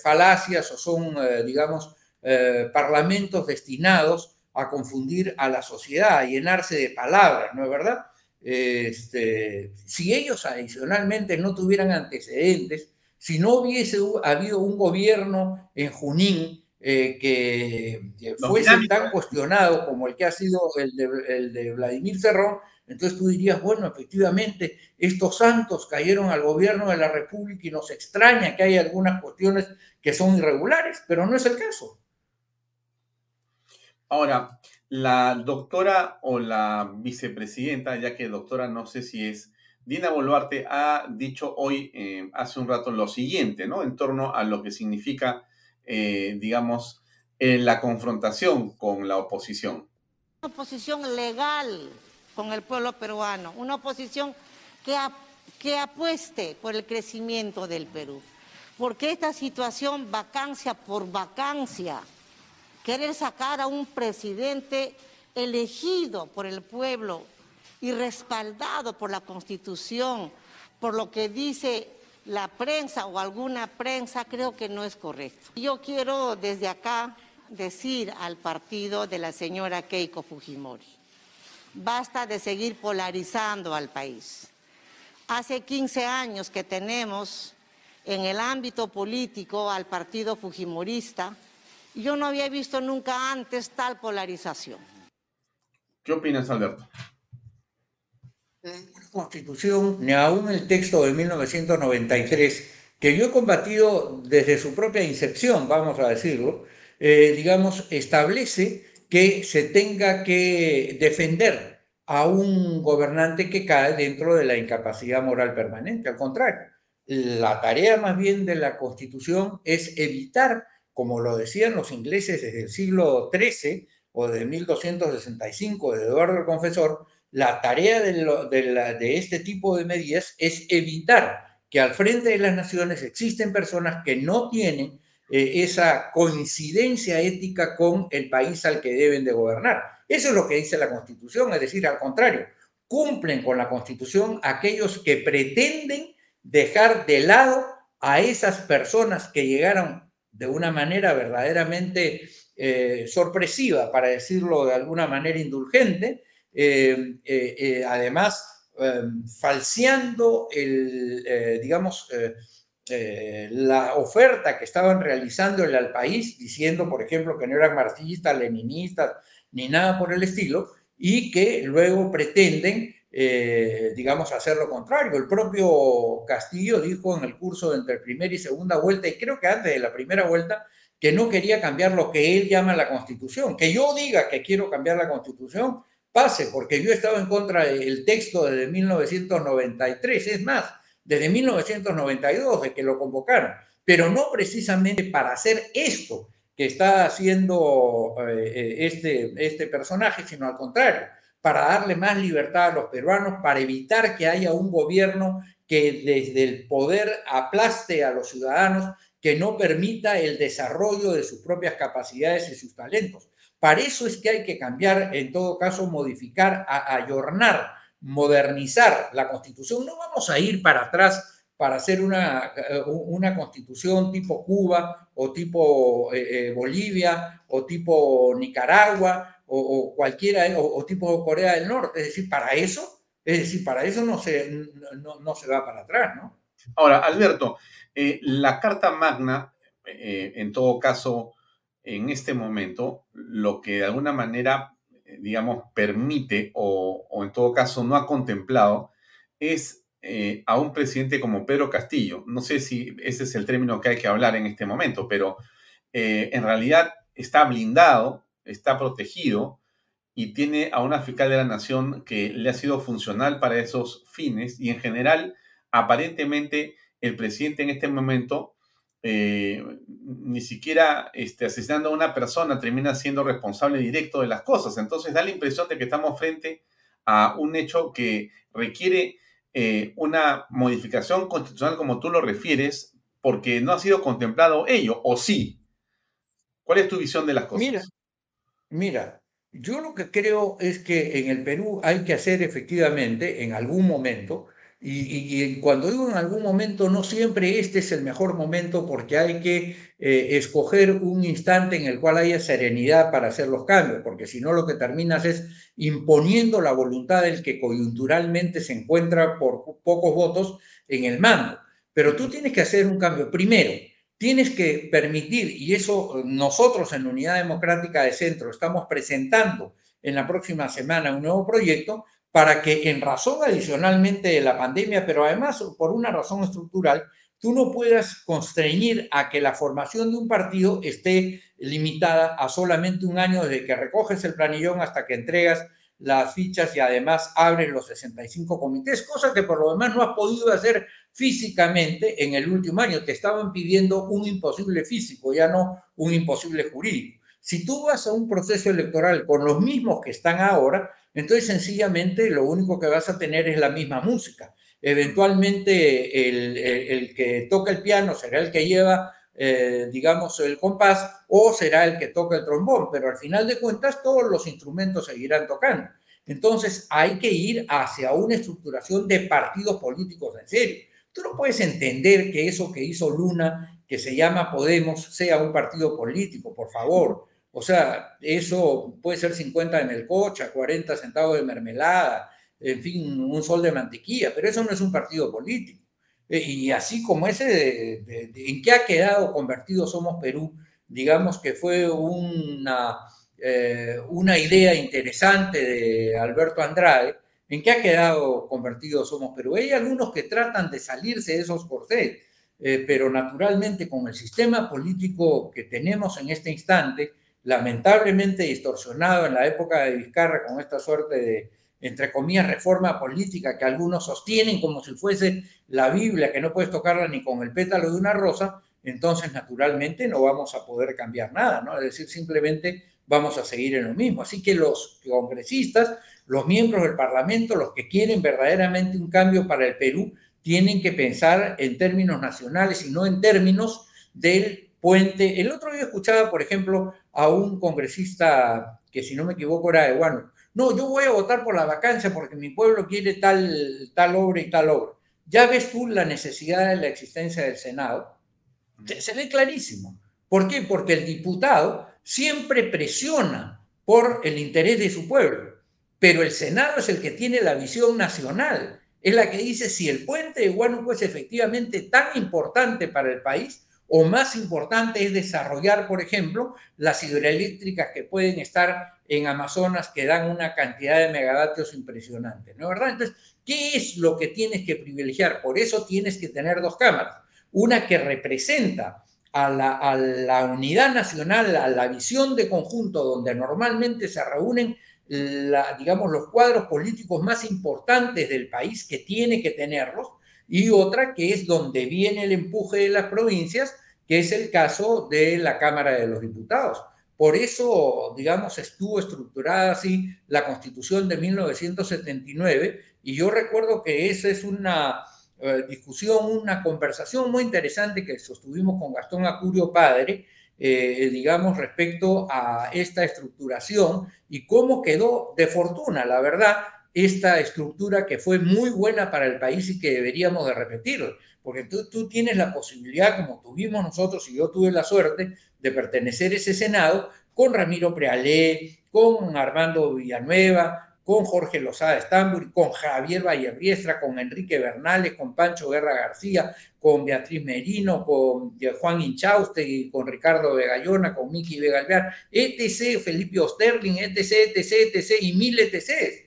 falacias o son, digamos, parlamentos destinados a confundir a la sociedad, a llenarse de palabras, ¿no es verdad? Este, si ellos adicionalmente no tuvieran antecedentes, si no hubiese habido un gobierno en Junín eh, que fuese tan cuestionado como el que ha sido el de, el de Vladimir Cerrón, entonces tú dirías, bueno, efectivamente, estos santos cayeron al gobierno de la República y nos extraña que haya algunas cuestiones que son irregulares, pero no es el caso. Ahora, la doctora o la vicepresidenta, ya que doctora no sé si es, Dina Boluarte ha dicho hoy, eh, hace un rato, lo siguiente, ¿no? En torno a lo que significa, eh, digamos, eh, la confrontación con la oposición. Una oposición legal con el pueblo peruano, una oposición que, que apueste por el crecimiento del Perú. Porque esta situación, vacancia por vacancia, querer sacar a un presidente elegido por el pueblo y respaldado por la Constitución, por lo que dice la prensa o alguna prensa, creo que no es correcto. Yo quiero desde acá decir al partido de la señora Keiko Fujimori, basta de seguir polarizando al país. Hace 15 años que tenemos en el ámbito político al partido fujimorista, yo no había visto nunca antes tal polarización. ¿Qué opinas, Alberto? una constitución, ni aún el texto de 1993, que yo he combatido desde su propia incepción, vamos a decirlo, eh, digamos, establece que se tenga que defender a un gobernante que cae dentro de la incapacidad moral permanente. Al contrario, la tarea más bien de la Constitución es evitar, como lo decían los ingleses desde el siglo XIII o de 1265 de Eduardo el Confesor, la tarea de, este tipo de medidas es evitar que al frente de las naciones existen personas que no tienen eh, esa coincidencia ética con el país al que deben de gobernar. Eso es lo que dice la Constitución, es decir, al contrario, cumplen con la Constitución aquellos que pretenden dejar de lado a esas personas que llegaron de una manera verdaderamente eh, sorpresiva, para decirlo de alguna manera indulgente, eh, además falseando el, digamos, eh, la oferta que estaban realizándole al país, diciendo, por ejemplo, que no eran marxistas, leninistas, ni nada por el estilo, y que luego pretenden, eh, digamos, hacer lo contrario. El propio Castillo dijo en el curso entre primera y segunda vuelta, y creo que antes de la primera vuelta, que no quería cambiar lo que él llama la constitución. Que yo diga que quiero cambiar la constitución, pase, porque yo he estado en contra del texto de 1993. Es más, desde 1992, de que lo convocaron, pero no precisamente para hacer esto que está haciendo eh, eh, este, este personaje, sino al contrario, para darle más libertad a los peruanos, para evitar que haya un gobierno que desde el poder aplaste a los ciudadanos, que no permita el desarrollo de sus propias capacidades y sus talentos. Para eso es que hay que cambiar, en todo caso, modificar, ayornar modernizar la constitución. No vamos a ir para atrás para hacer una, una constitución tipo Cuba o tipo eh, eh, Bolivia o tipo Nicaragua o, cualquiera o, tipo Corea del Norte. Es decir, para eso, es decir, para eso no se, no, se va para atrás, ¿no? Ahora, Alberto, la Carta Magna, en todo caso, en este momento, lo que de alguna manera digamos, permite o, en todo caso no ha contemplado es eh, a un presidente como Pedro Castillo. No sé si ese es el término que hay que hablar en este momento, pero eh, en realidad está blindado, está protegido y tiene a una fiscal de la nación que le ha sido funcional para esos fines y en general, aparentemente, el presidente en este momento eh, ni siquiera este, asesinando a una persona termina siendo responsable directo de las cosas. Entonces da la impresión de que estamos frente a un hecho que requiere eh, una modificación constitucional como tú lo refieres, porque no ha sido contemplado ello, o sí. ¿Cuál es tu visión de las cosas? Mira, mira, yo lo que creo es que en el Perú hay que hacer efectivamente, en algún momento, y, cuando digo en algún momento, no siempre este es el mejor momento porque hay que eh, escoger un instante en el cual haya serenidad para hacer los cambios, porque si no lo que terminas es imponiendo la voluntad del que coyunturalmente se encuentra por pocos votos en el mando. Pero tú tienes que hacer un cambio. Primero, tienes que permitir, y eso nosotros en la Unidad Democrática de Centro estamos presentando en la próxima semana un nuevo proyecto para que en razón adicionalmente de la pandemia, pero además por una razón estructural, tú no puedas constreñir a que la formación de un partido esté limitada a solamente un año desde que recoges el planillón hasta que entregas las fichas y además abres los 65 comités, cosa que por lo demás no has podido hacer físicamente en el último año. Te estaban pidiendo un imposible físico, ya no un imposible jurídico. Si tú vas a un proceso electoral con los mismos que están ahora, entonces, sencillamente, lo único que vas a tener es la misma música. Eventualmente, el, que toca el piano será el que lleva, eh, digamos, el compás o será el que toca el trombón, pero al final de cuentas, todos los instrumentos seguirán tocando. Entonces, hay que ir hacia una estructuración de partidos políticos en serio. Tú no puedes entender que eso que hizo Luna, que se llama Podemos, sea un partido político, por favor. O sea, eso puede ser 50 de melcocha, 40 centavos de mermelada, en fin, un sol de mantequilla, pero eso no es un partido político. Eh, y así como ese, ¿en qué ha quedado convertido Somos Perú? Digamos que fue una, eh, una idea interesante de Alberto Andrade, ¿En qué ha quedado convertido Somos Perú? Hay algunos que tratan de salirse de esos corsés, eh, pero naturalmente con el sistema político que tenemos en este instante, lamentablemente distorsionado en la época de Vizcarra con esta suerte de, entre comillas, reforma política que algunos sostienen como si fuese la Biblia, que no puedes tocarla ni con el pétalo de una rosa, entonces naturalmente no vamos a poder cambiar nada, ¿no? Es decir, simplemente vamos a seguir en lo mismo. Así que los congresistas, los miembros del Parlamento, los que quieren verdaderamente un cambio para el Perú, tienen que pensar en términos nacionales y no en términos del puente. El otro día escuchaba, por ejemplo, a un congresista que, si no me equivoco, era de Guano. No, yo voy a votar por la vacancia porque mi pueblo quiere tal, tal obra y tal obra. Ya ves tú la necesidad de la existencia del Senado. Se ve clarísimo. ¿Por qué? Porque el diputado siempre presiona por el interés de su pueblo, pero el Senado es el que tiene la visión nacional, es la que dice si el puente de Huánuco es efectivamente tan importante para el país o más importante es desarrollar, por ejemplo, las hidroeléctricas que pueden estar en Amazonas que dan una cantidad de megavatios impresionante, ¿no es verdad? Entonces, ¿qué es lo que tienes que privilegiar? Por eso tienes que tener dos cámaras, una que representa a la, unidad nacional, a la visión de conjunto donde normalmente se reúnen, digamos, los cuadros políticos más importantes del país que tiene que tenerlos, y otra que es donde viene el empuje de las provincias, que es el caso de la Cámara de los Diputados. Por eso, digamos, estuvo estructurada así la Constitución de 1979, y yo recuerdo que esa es una eh, discusión, una conversación muy interesante que sostuvimos con Gastón Acurio Padre, eh, digamos, respecto a esta estructuración y cómo quedó de fortuna, la verdad, esta estructura que fue muy buena para el país y que deberíamos de repetir, porque tú, tú tienes la posibilidad, como tuvimos nosotros y yo tuve la suerte de pertenecer a ese Senado, con Ramiro Prealé, con Armando Villanueva, con Jorge Lozada Estambul, con Javier Vallebriestra, con Enrique Bernales, con Pancho Guerra García, con Beatriz Merino, con Juan Inchauste, con Ricardo Vegallona, con Miki Vegalvear, etc., Felipe Osterling, etc., etc., etc., y mil etc.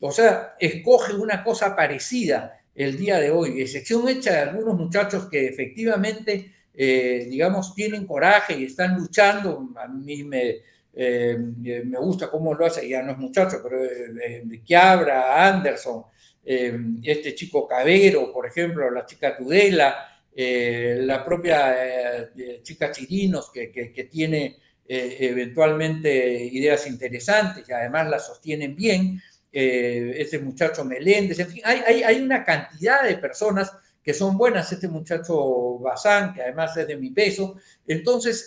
O sea, escoge una cosa parecida el día de hoy, excepción hecha de algunos muchachos que efectivamente, eh, digamos, tienen coraje y están luchando. A mí me, eh, me gusta cómo lo hace, ya no es muchacho, pero eh, de Quiabra, Anderson, eh, este chico Cabero, por ejemplo, la chica Tudela, la propia chica Chirinos, que, que, tiene eventualmente ideas interesantes y además las sostienen bien, este muchacho Meléndez, en fin, hay, una cantidad de personas que son buenas, este muchacho Bazán, que además es de mi peso. Entonces,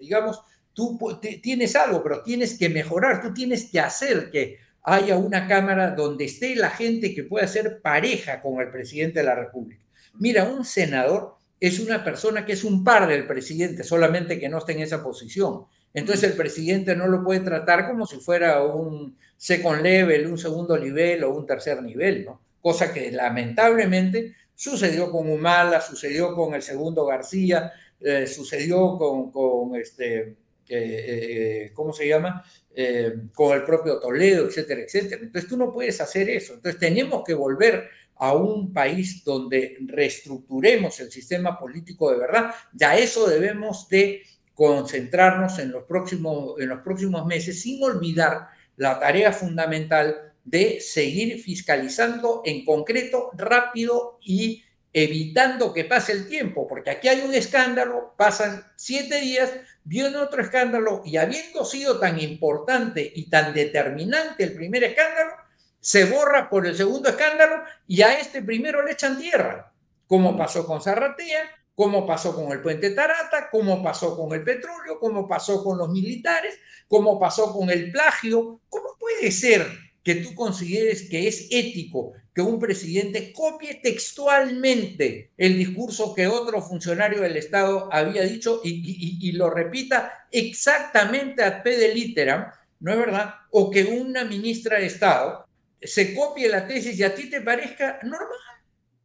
digamos, tú tienes algo, pero tienes que mejorar, tú tienes que hacer que haya una Cámara donde esté la gente que pueda ser pareja con el presidente de la República. Mira, un senador es una persona que es un par del presidente, solamente que no esté en esa posición. Entonces el presidente no lo puede tratar como si fuera un second level, un segundo nivel o un tercer nivel, ¿no? Cosa que lamentablemente sucedió con Humala, sucedió con el segundo García, eh, sucedió con, este, eh, ¿cómo se llama? Eh, con el propio Toledo, etcétera, etcétera. Entonces tú no puedes hacer eso. Entonces tenemos que volver a un país donde reestructuremos el sistema político de verdad. Ya eso debemos de concentrarnos en los próximos, en los próximos meses sin olvidar la tarea fundamental de seguir fiscalizando en concreto, rápido y evitando que pase el tiempo, porque aquí hay un escándalo, pasan siete días, viene otro escándalo y habiendo sido tan importante y tan determinante el primer escándalo, se borra por el segundo escándalo y a este primero le echan tierra, como pasó con Zarratea, como pasó con el puente Tarata, como pasó con el petróleo, como pasó con los militares, como pasó con el plagio. ¿Cómo puede ser que tú consideres que es ético que un presidente copie textualmente el discurso que otro funcionario del Estado había dicho y, lo repita exactamente a pe de litera, ¿no es verdad? O que una ministra de Estado se copie la tesis y a ti te parezca normal,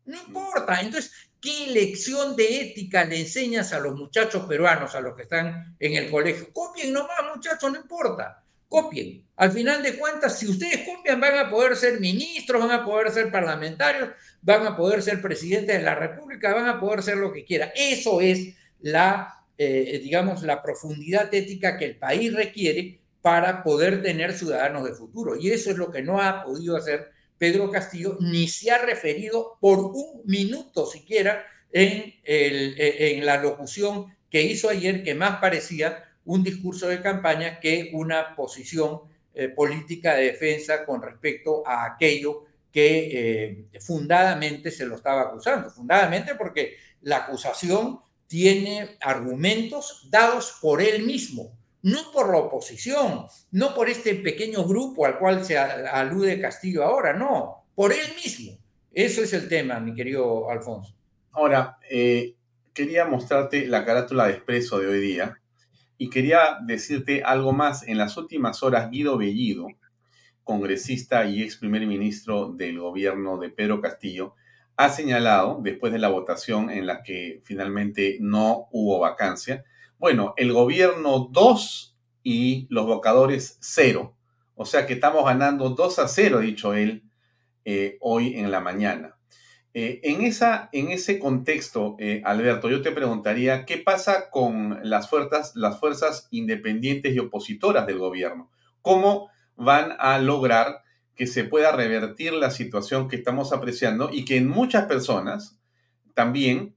no importa. Entonces, ¿qué lección de ética le enseñas a los muchachos peruanos, a los que están en el colegio? Copien nomás, muchachos, no importa. copien. Al final de cuentas, si ustedes copian, van a poder ser ministros, van a poder ser parlamentarios, van a poder ser presidentes de la República, van a poder ser lo que quiera. Eso es la, eh, digamos, la profundidad ética que el país requiere para poder tener ciudadanos de futuro. Y eso es lo que no ha podido hacer Pedro Castillo, ni se ha referido por un minuto siquiera en, el, en la locución que hizo ayer, que más parecía un discurso de campaña que una posición eh, política de defensa con respecto a aquello que eh, fundadamente se lo estaba acusando. Fundadamente porque la acusación tiene argumentos dados por él mismo, no por la oposición, no por este pequeño grupo al cual se alude Castillo ahora, no, por él mismo. Eso es el tema, mi querido Alfonso. Ahora, eh, quería mostrarte la carátula de expreso de hoy día y quería decirte algo más. En las últimas horas, Guido Bellido, congresista y ex primer ministro del gobierno de Pedro Castillo, ha señalado, después de la votación en la que finalmente no hubo vacancia, bueno, el gobierno 2 y los vocadores 0. O sea que estamos ganando 2 a 0, ha dicho él eh, hoy en la mañana. Eh, en, esa, en ese contexto, eh, Alberto, yo te preguntaría, ¿qué pasa con las fuerzas, las fuerzas independientes y opositoras del gobierno? ¿Cómo van a lograr que se pueda revertir la situación que estamos apreciando y que en muchas personas también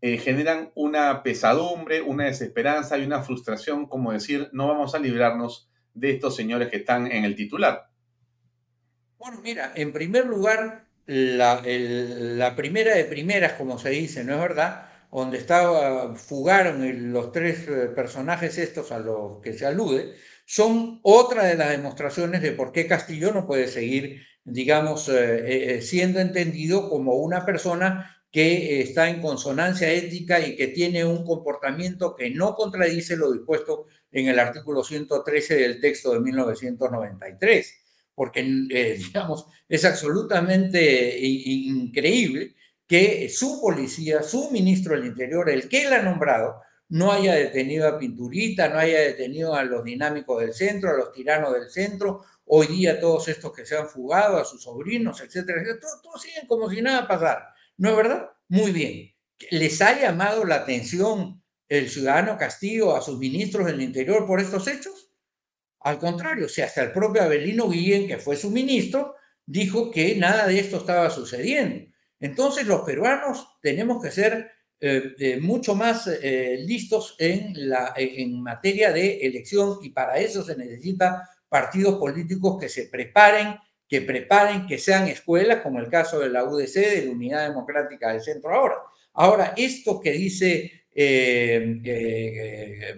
eh, generan una pesadumbre, una desesperanza y una frustración, como decir, no vamos a librarnos de estos señores que están en el titular? Bueno, mira, en primer lugar, la, primera de primeras, como se dice, ¿no es verdad? Donde estaba, fugaron los tres eh, personajes estos a los que se alude, son otra de las demostraciones de por qué Castillo no puede seguir, digamos, eh, siendo entendido como una persona que está en consonancia ética y que tiene un comportamiento que no contradice lo dispuesto en el artículo 113 del texto de 1993 porque, eh, digamos, es absolutamente increíble que su policía, su ministro del Interior, el que él ha nombrado, no haya detenido a Pinturita, no haya detenido a los dinámicos del centro, a los tiranos del centro, hoy día todos estos que se han fugado, a sus sobrinos, etcétera, etcétera, todos, siguen como si nada pasara. ¿No es verdad? Muy bien. ¿Les ha llamado la atención el ciudadano Castillo a sus ministros del Interior por estos hechos? Al contrario, si hasta el propio Abelino Guillén, que fue su ministro, dijo que nada de esto estaba sucediendo. Entonces los peruanos tenemos que ser eh, eh, mucho más eh, listos en, la, en materia de elección y para eso se necesita partidos políticos que se preparen, que preparen, que sean escuelas, como el caso de la UDC, de la Unidad Democrática del Centro ahora. Ahora, esto que dice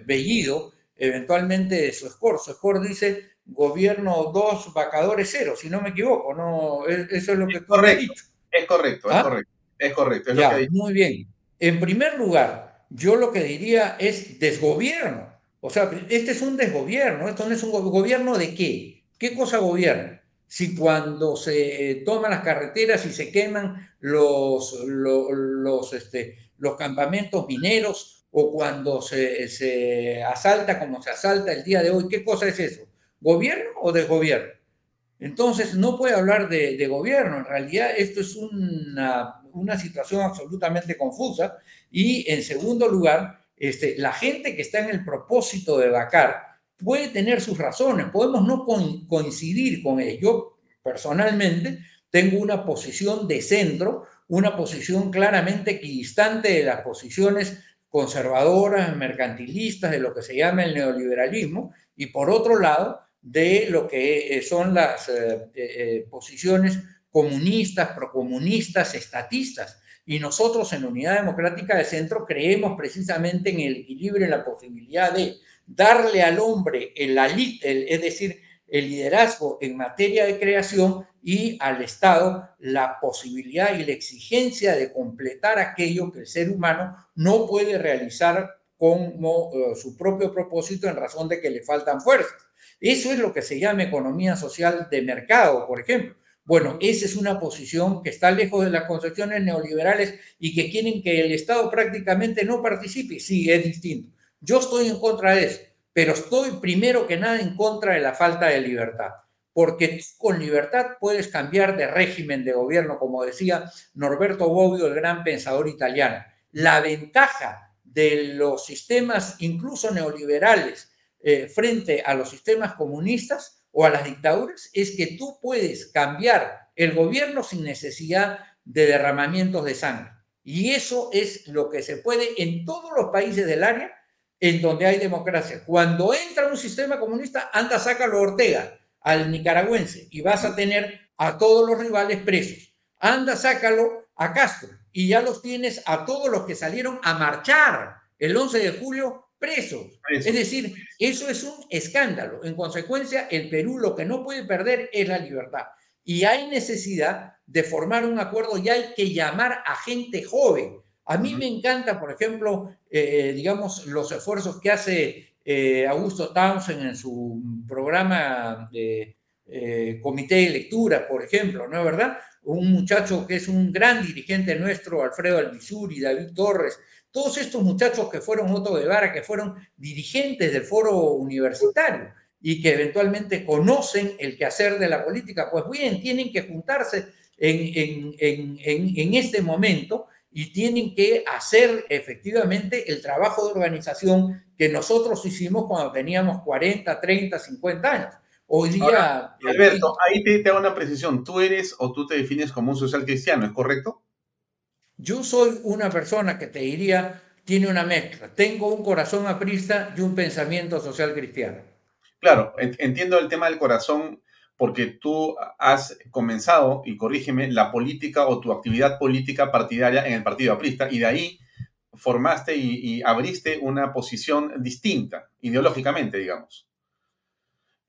Bellido, eventualmente de su score. Su score dice gobierno 2, vacadores 0, si no me equivoco. No, eso es lo que es correcto, Es correcto, es ¿Ah? correcto. Es correcto. muy bien. En primer lugar, yo lo que diría es desgobierno. O sea, este es un desgobierno. Esto no es un gobierno de qué. ¿Qué cosa gobierna? Si cuando se toman las carreteras y se queman los, los, este, los campamentos mineros o cuando se, asalta como se asalta el día de hoy, ¿qué cosa es eso? ¿Gobierno o desgobierno? Entonces, no puede hablar de, gobierno. En realidad, esto es una, una, situación absolutamente confusa. Y, en segundo lugar, este, la gente que está en el propósito de vacar puede tener sus razones. Podemos no coincidir con ello. Personalmente, tengo una posición de centro, una posición claramente equidistante de las posiciones conservadoras, mercantilistas, de lo que se llama el neoliberalismo, y por otro lado, de lo que eh, son las eh, eh, posiciones comunistas, procomunistas, estatistas. Y nosotros en Unidad Democrática de Centro creemos precisamente en el equilibrio, en la posibilidad de darle al hombre el, es decir, el liderazgo en materia de creación y al Estado la posibilidad y la exigencia de completar aquello que el ser humano no puede realizar como eh, su propio propósito en razón de que le faltan fuerzas. Eso es lo que se llama economía social de mercado, por ejemplo. Bueno, esa es una posición que está lejos de las concepciones neoliberales y que quieren que el Estado prácticamente no participe. Sí, es distinto. Yo estoy en contra de eso. pero estoy primero que nada en contra de la falta de libertad, porque tú con libertad puedes cambiar de régimen de gobierno, como decía Norberto Bobbio, el gran pensador italiano. La ventaja de los sistemas, incluso neoliberales, eh, frente a los sistemas comunistas o a las dictaduras, es que tú puedes cambiar el gobierno sin necesidad de derramamientos de sangre. Y eso es lo que se puede en todos los países del área en donde hay democracia. Cuando entra un sistema comunista, anda, sácalo a Ortega, al nicaragüense, y vas a tener a todos los rivales presos. Anda, sácalo a Castro, y ya los tienes a todos los que salieron a marchar el 11 de julio presos. Es decir, eso es un escándalo. En consecuencia, el Perú lo que no puede perder es la libertad. Y hay necesidad de formar un acuerdo y hay que llamar a gente joven a mí me encanta, por ejemplo, eh, digamos, los esfuerzos que hace eh, Augusto Townsend en su programa de eh, comité de lectura, por ejemplo, ¿no es verdad? Un muchacho que es un gran dirigente nuestro, Alfredo Alvisuri, David Torres, todos estos muchachos que fueron Otto Guevara, que fueron dirigentes del foro universitario y que eventualmente conocen el quehacer de la política, pues bien, tienen que juntarse en, en, en, en este momento y tienen que hacer efectivamente el trabajo de organización que nosotros hicimos cuando teníamos 40, 30, 50 años. Hoy día... Alberto, ahí te, te, hago una precisión. ¿Tú eres o tú te defines como un social cristiano, es correcto? Yo soy una persona que te diría, tiene una mezcla. Tengo un corazón aprista y un pensamiento social cristiano. Claro, entiendo el tema del corazón porque tú has comenzado, y corrígeme, la política o tu actividad política partidaria en el Partido Aprista, y de ahí formaste y, abriste una posición distinta, ideológicamente, digamos.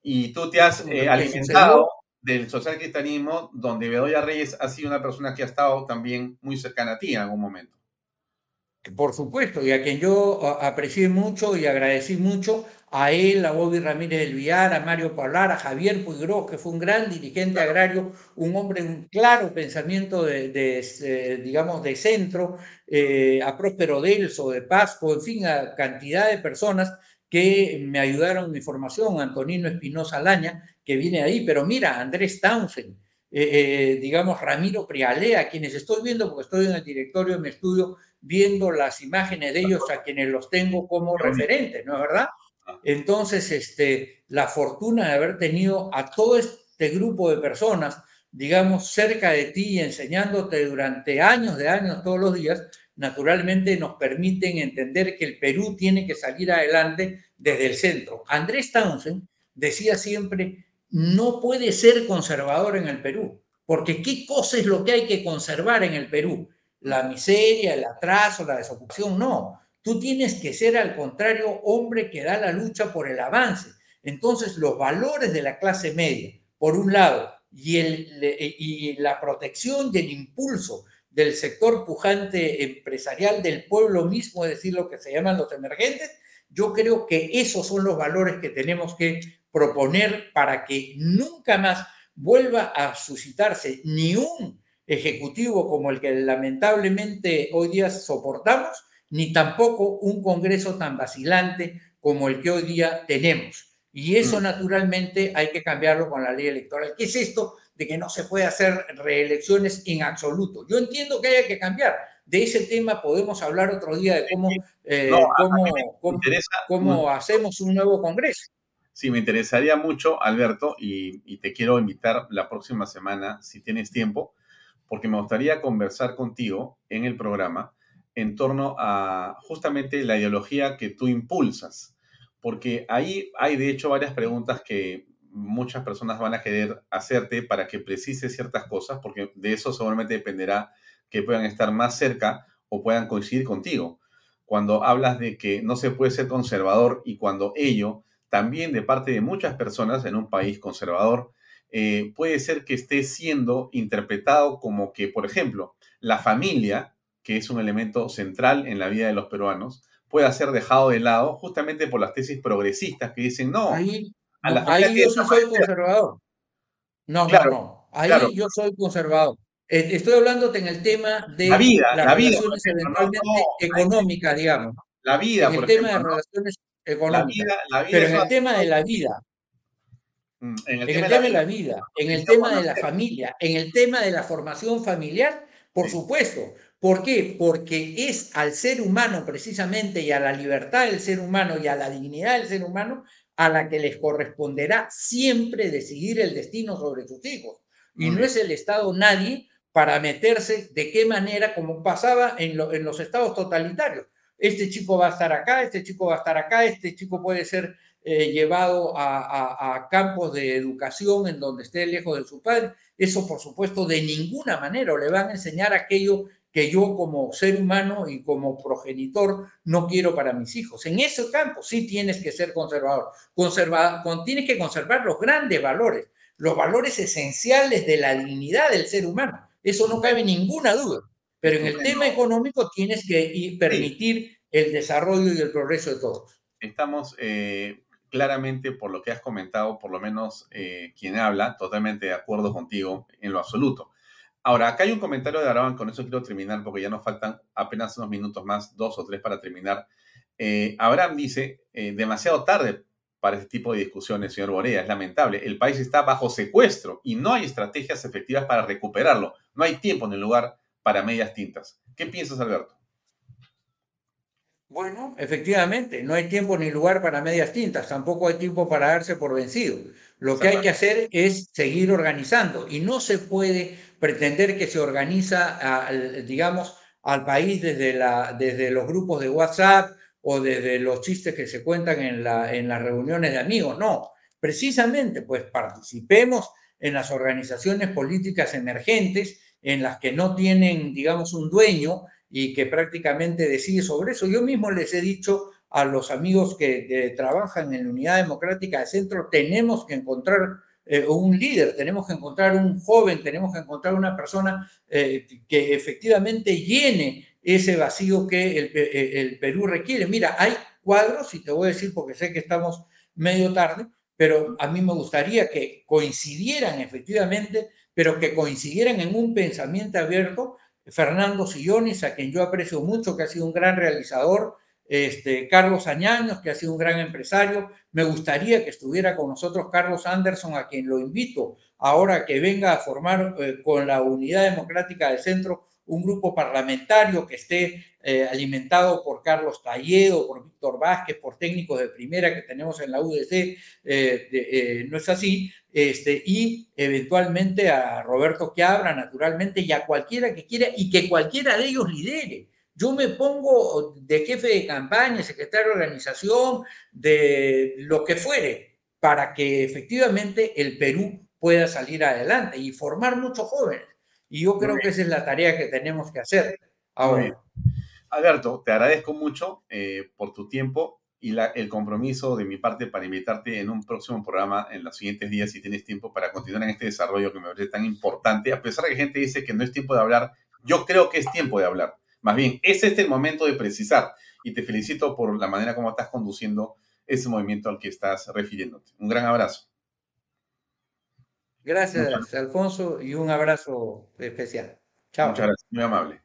Y tú te has eh, alimentado del social cristianismo, donde Bedoya Reyes ha sido una persona que ha estado también muy cercana a ti en algún momento. Por supuesto, y a quien yo aprecié mucho y agradecí mucho, a él, a Bobby Ramírez del Villar, a Mario Paular, a Javier Puigro, que fue un gran dirigente agrario, un hombre de un claro pensamiento de, digamos, de centro, eh, a Próspero Delso, de Pasco, en fin, a cantidad de personas que me ayudaron en mi formación, Antonino Espinosa Laña, que viene ahí, pero mira, Andrés Townsend, eh, eh, digamos, Ramiro Prialea, quienes estoy viendo porque estoy en el directorio de mi estudio, viendo las imágenes de ellos a quienes los tengo como referentes, ¿no es verdad? Entonces, este, la fortuna de haber tenido a todo este grupo de personas, digamos, cerca de ti, enseñándote durante años de años, todos los días, naturalmente nos permiten entender que el Perú tiene que salir adelante desde el centro. Andrés Townsend decía siempre, no puede ser conservador en el Perú, porque ¿qué cosa es lo que hay que conservar en el Perú? la miseria, el atraso, la desocupación, no. Tú tienes que ser al contrario hombre que da la lucha por el avance. Entonces, los valores de la clase media, por un lado, y, el, y la protección y el impulso del sector pujante empresarial del pueblo mismo, es decir, lo que se llaman los emergentes, yo creo que esos son los valores que tenemos que proponer para que nunca más vuelva a suscitarse ni un ejecutivo como el que lamentablemente hoy día soportamos, ni tampoco un Congreso tan vacilante como el que hoy día tenemos. Y eso mm. naturalmente hay que cambiarlo con la ley electoral. ¿Qué es esto de que no se puede hacer reelecciones en absoluto? Yo entiendo que haya que cambiar. De ese tema podemos hablar otro día de cómo, eh, cómo, hacemos un nuevo Congreso. Sí, me interesaría mucho, Alberto, y, te quiero invitar la próxima semana, si tienes tiempo, porque me gustaría conversar contigo en el programa en torno a justamente la ideología que tú impulsas, porque ahí hay de hecho varias preguntas que muchas personas van a querer hacerte para que precises ciertas cosas, porque de eso seguramente dependerá que puedan estar más cerca o puedan coincidir contigo. Cuando hablas de que no se puede ser conservador y cuando ello también de parte de muchas personas en un país conservador eh, puede ser que esté siendo interpretado como que, por ejemplo, la familia, que es un elemento central en la vida de los peruanos, pueda ser dejado de lado justamente por las tesis progresistas que dicen, no, ahí, yo soy conservador. No, claro, no, Ahí yo soy conservador. Estoy hablándote en el tema de la vida, las vida, relaciones eventualmente económicas, digamos. La vida, en el tema de relaciones económica. La vida- la vida pero en el tema de la vida, Mm, En en el tema de la vida, en el tema de la familia, en el tema de la formación familiar, por supuesto. ¿Por qué? Porque es al ser humano precisamente y a la libertad del ser humano y a la dignidad del ser humano a la que les corresponderá siempre decidir el destino sobre sus hijos. Y no es el Estado nadie para meterse de qué manera, como pasaba en, lo- en los estados totalitarios. Este chico va a estar acá, este chico va a estar acá, este chico puede ser eh, llevado a, a- a campos de educación en donde esté lejos de su padre. Eso, por supuesto, de ninguna manera o le van a enseñar aquello que yo como ser humano y como progenitor no quiero para mis hijos. En ese campo sí tienes que ser conservador. Conserva, con- tienes que conservar los grandes valores, los valores esenciales de la dignidad del ser humano. Eso no cabe ninguna duda. Pero en el tema económico tienes que ir- permitir el desarrollo y el progreso de todos. Estamos eh, claramente, por lo que has comentado, por lo menos eh, quien habla, totalmente de acuerdo contigo en lo absoluto. Ahora, acá hay un comentario de Araban, con eso quiero terminar porque ya nos faltan apenas unos minutos más, dos o tres para terminar. Eh, Abraham dice, eh, demasiado tarde para este tipo de discusiones, señor Borea, es lamentable. El país está bajo secuestro y no hay estrategias efectivas para recuperarlo. No hay tiempo ni lugar para medias tintas. ¿Qué piensas, Alberto? Bueno, efectivamente, no hay tiempo ni lugar para medias tintas, tampoco hay tiempo para darse por vencido. Lo que hay que hacer es seguir organizando y no se puede pretender que se organiza, digamos, al país desde, la, desde los grupos de WhatsApp o desde los chistes que se cuentan en, la, en las reuniones de amigos. No, precisamente, pues participemos en las organizaciones políticas emergentes en las que no tienen, digamos, un dueño y que prácticamente decide sobre eso. Yo mismo les he dicho a los amigos que, que trabajan en la Unidad Democrática del Centro, tenemos que encontrar eh, un líder, tenemos que encontrar un joven, tenemos que encontrar una persona eh, que efectivamente llene ese vacío que el, Pe- el Perú requiere. Mira, hay cuadros, y te voy a decir porque sé que estamos medio tarde, pero a mí me gustaría que coincidieran efectivamente, pero que coincidieran en un pensamiento abierto. Fernando Sillones, a quien yo aprecio mucho, que ha sido un gran realizador, este, Carlos Añaños, que ha sido un gran empresario. Me gustaría que estuviera con nosotros Carlos Anderson, a quien lo invito ahora que venga a formar eh, con la Unidad Democrática del Centro un grupo parlamentario que esté eh, alimentado por Carlos Talledo, por Víctor Vázquez, por técnicos de primera que tenemos en la UDC, eh, no es así, este, y eventualmente a Roberto Quiabra, naturalmente, y a cualquiera que quiera, y que cualquiera de ellos lidere. Yo me pongo de jefe de campaña, secretario de organización, de lo que fuere, para que efectivamente el Perú pueda salir adelante y formar muchos jóvenes. Y yo creo que esa es la tarea que tenemos que hacer ahora. Alberto, te agradezco mucho eh, por tu tiempo y la- el compromiso de mi parte para invitarte en un próximo programa en los siguientes días, si tienes tiempo, para continuar en este desarrollo que me parece tan importante. A pesar de que gente dice que no es tiempo de hablar, yo creo que es tiempo de hablar. Más bien, es este el momento de precisar. Y te felicito por la manera como estás conduciendo ese movimiento al que estás refiriéndote. Un gran abrazo. Gracias, Alfonso, y un abrazo especial. Chao. Muchas gracias, muy amable.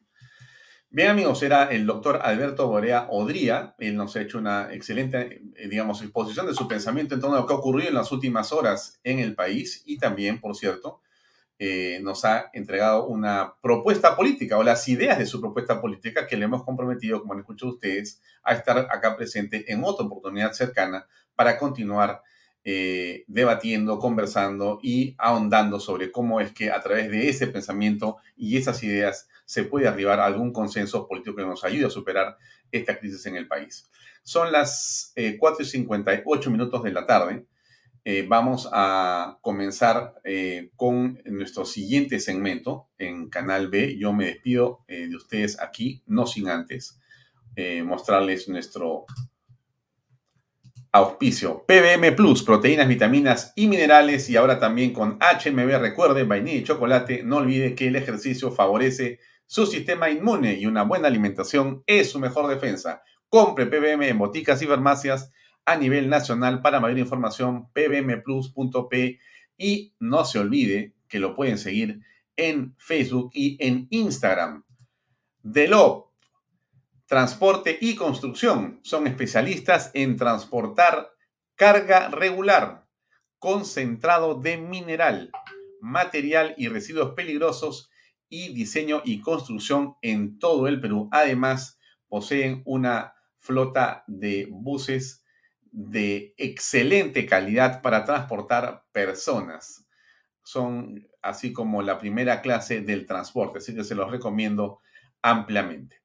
Bien, amigos, era el doctor Alberto Borea Odría. Él nos ha hecho una excelente, eh, digamos, exposición de su pensamiento en torno a lo que ha ocurrido en las últimas horas en el país y también, por cierto, eh, nos ha entregado una propuesta política o las ideas de su propuesta política que le hemos comprometido, como han escuchado ustedes, a estar acá presente en otra oportunidad cercana para continuar eh, debatiendo, conversando y ahondando sobre cómo es que a través de ese pensamiento y esas ideas se puede arribar a algún consenso político que nos ayude a superar esta crisis en el país. Son las eh, 4 y 58 minutos de la tarde. Eh, vamos a comenzar eh, con nuestro siguiente segmento en Canal B. Yo me despido eh, de ustedes aquí, no sin antes mostrarles nuestro auspicio. PBM Plus, proteínas, vitaminas y minerales. Y ahora también con HMB. Recuerde, vainilla y chocolate. No olvide que el ejercicio favorece su sistema inmune y una buena alimentación es su mejor defensa. Compre PBM en boticas y farmacias a nivel nacional. Para mayor información, pbmplus.p. Y no se olvide que lo pueden seguir en Facebook y en Instagram. Delop, Transporte y construcción son especialistas en transportar carga regular, concentrado de mineral, material y residuos peligrosos y diseño y construcción en todo el Perú. Además, poseen una flota de buses de excelente calidad para transportar personas. Son así como la primera clase del transporte, así que se los recomiendo ampliamente.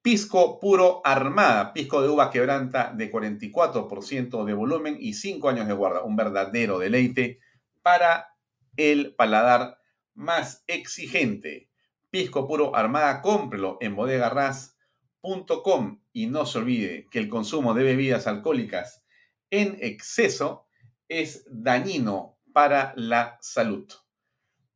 Pisco puro armada, pisco de uva quebranta de 44% de volumen y 5 años de guarda. Un verdadero deleite para el paladar más exigente. Pisco puro armada, cómprelo en y no se olvide que el consumo de bebidas alcohólicas en exceso es dañino para la salud.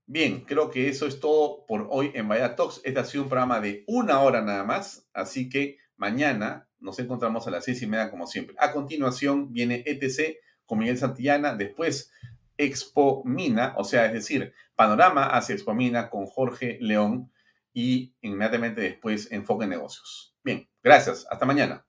Bien, creo que eso es todo por hoy en Vaya Talks. Este ha sido un programa de una hora nada más, así que mañana nos encontramos a las seis y media como siempre. A continuación viene ETC con Miguel Santillana, después Expo Mina, o sea, es decir, Panorama hace Expo Mina con Jorge León y inmediatamente después Enfoque Negocios. Bien, gracias. Hasta mañana.